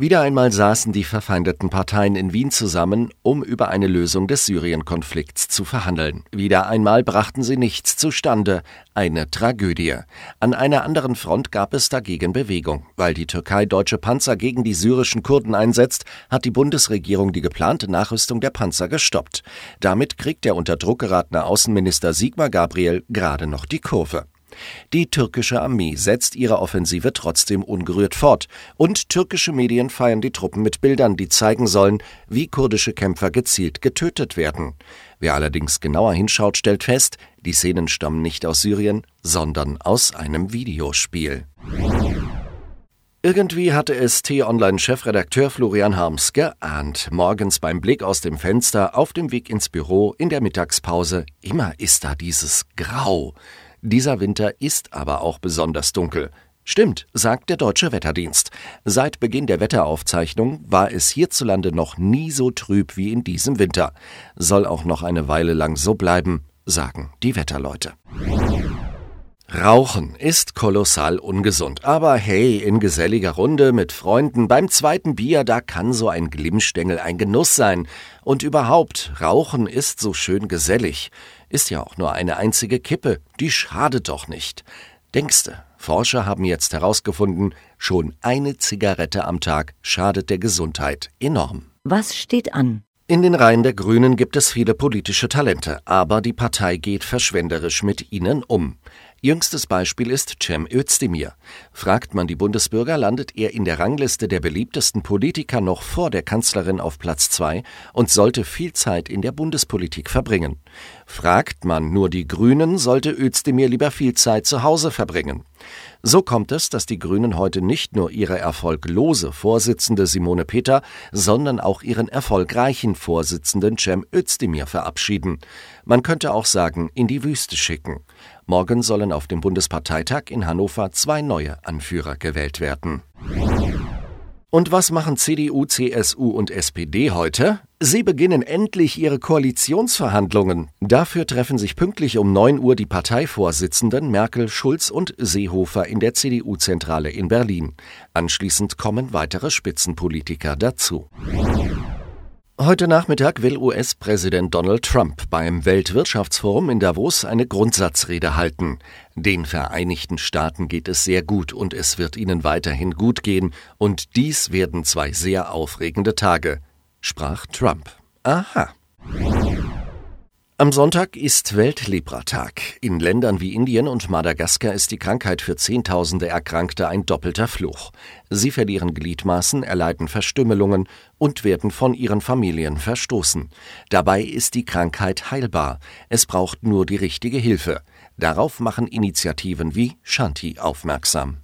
Wieder einmal saßen die verfeindeten Parteien in Wien zusammen, um über eine Lösung des Syrien-Konflikts zu verhandeln. Wieder einmal brachten sie nichts zustande. Eine Tragödie. An einer anderen Front gab es dagegen Bewegung. Weil die Türkei deutsche Panzer gegen die syrischen Kurden einsetzt, hat die Bundesregierung die geplante Nachrüstung der Panzer gestoppt. Damit kriegt der unter Druck geratene Außenminister Sigmar Gabriel gerade noch die Kurve. Die türkische Armee setzt ihre Offensive trotzdem ungerührt fort, und türkische Medien feiern die Truppen mit Bildern, die zeigen sollen, wie kurdische Kämpfer gezielt getötet werden. Wer allerdings genauer hinschaut, stellt fest, die Szenen stammen nicht aus Syrien, sondern aus einem Videospiel. Irgendwie hatte es T-Online-Chefredakteur Florian Harms geahnt. Morgens beim Blick aus dem Fenster, auf dem Weg ins Büro, in der Mittagspause, immer ist da dieses Grau. Dieser Winter ist aber auch besonders dunkel. Stimmt, sagt der Deutsche Wetterdienst. Seit Beginn der Wetteraufzeichnung war es hierzulande noch nie so trüb wie in diesem Winter. Soll auch noch eine Weile lang so bleiben, sagen die Wetterleute. Rauchen ist kolossal ungesund. Aber hey, in geselliger Runde mit Freunden beim zweiten Bier, da kann so ein Glimmstängel ein Genuss sein. Und überhaupt, Rauchen ist so schön gesellig. Ist ja auch nur eine einzige Kippe, die schadet doch nicht. Denkste, Forscher haben jetzt herausgefunden, schon eine Zigarette am Tag schadet der Gesundheit enorm. Was steht an? In den Reihen der Grünen gibt es viele politische Talente, aber die Partei geht verschwenderisch mit ihnen um. Jüngstes Beispiel ist Cem Özdemir. Fragt man die Bundesbürger, landet er in der Rangliste der beliebtesten Politiker noch vor der Kanzlerin auf Platz zwei und sollte viel Zeit in der Bundespolitik verbringen. Fragt man nur die Grünen, sollte Özdemir lieber viel Zeit zu Hause verbringen. So kommt es, dass die Grünen heute nicht nur ihre erfolglose Vorsitzende Simone Peter, sondern auch ihren erfolgreichen Vorsitzenden Cem Özdemir verabschieden. Man könnte auch sagen, in die Wüste schicken. Morgen sollen auf dem Bundesparteitag in Hannover zwei neue Anführer gewählt werden. Und was machen CDU, CSU und SPD heute? Sie beginnen endlich ihre Koalitionsverhandlungen. Dafür treffen sich pünktlich um 9 Uhr die Parteivorsitzenden Merkel, Schulz und Seehofer in der CDU-Zentrale in Berlin. Anschließend kommen weitere Spitzenpolitiker dazu. Heute Nachmittag will US-Präsident Donald Trump beim Weltwirtschaftsforum in Davos eine Grundsatzrede halten. Den Vereinigten Staaten geht es sehr gut und es wird ihnen weiterhin gut gehen, und dies werden zwei sehr aufregende Tage, sprach Trump. Aha. Am Sonntag ist Weltlebratag. In Ländern wie Indien und Madagaskar ist die Krankheit für Zehntausende Erkrankte ein doppelter Fluch. Sie verlieren Gliedmaßen, erleiden Verstümmelungen und werden von ihren Familien verstoßen. Dabei ist die Krankheit heilbar. Es braucht nur die richtige Hilfe. Darauf machen Initiativen wie Shanti aufmerksam.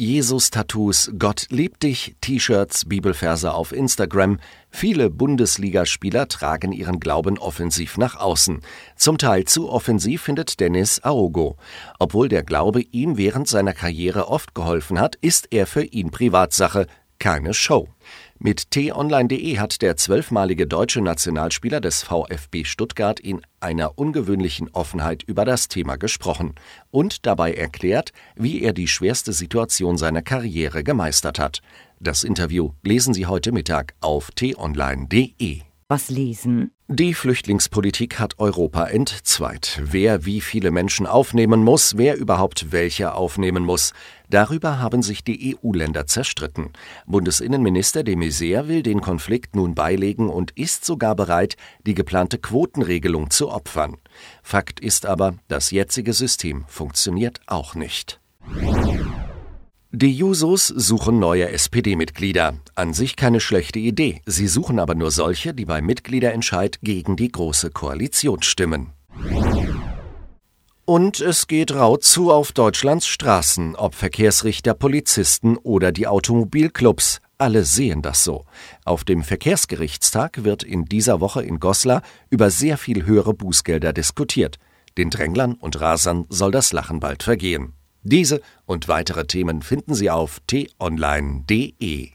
Jesus-Tattoos, Gott liebt dich, T-Shirts, Bibelverse auf Instagram. Viele Bundesligaspieler tragen ihren Glauben offensiv nach außen. Zum Teil zu offensiv findet Dennis Aogo. Obwohl der Glaube ihm während seiner Karriere oft geholfen hat, ist er für ihn Privatsache, keine Show. Mit t-online.de hat der zwölfmalige deutsche Nationalspieler des VfB Stuttgart in einer ungewöhnlichen Offenheit über das Thema gesprochen und dabei erklärt, wie er die schwerste Situation seiner Karriere gemeistert hat. Das Interview lesen Sie heute Mittag auf t-online.de. Was lesen? Die Flüchtlingspolitik hat Europa entzweit. Wer wie viele Menschen aufnehmen muss, wer überhaupt welche aufnehmen muss. Darüber haben sich die EU-Länder zerstritten. Bundesinnenminister de Maizière will den Konflikt nun beilegen und ist sogar bereit, die geplante Quotenregelung zu opfern. Fakt ist aber, das jetzige System funktioniert auch nicht. Die Jusos suchen neue SPD-Mitglieder. An sich keine schlechte Idee. Sie suchen aber nur solche, die beim Mitgliederentscheid gegen die Große Koalition stimmen. Und es geht rau zu auf Deutschlands Straßen, ob Verkehrsrichter, Polizisten oder die Automobilclubs. Alle sehen das so. Auf dem Verkehrsgerichtstag wird in dieser Woche in Goslar über sehr viel höhere Bußgelder diskutiert. Den Dränglern und Rasern soll das Lachen bald vergehen. Diese und weitere Themen finden Sie auf t-online.de.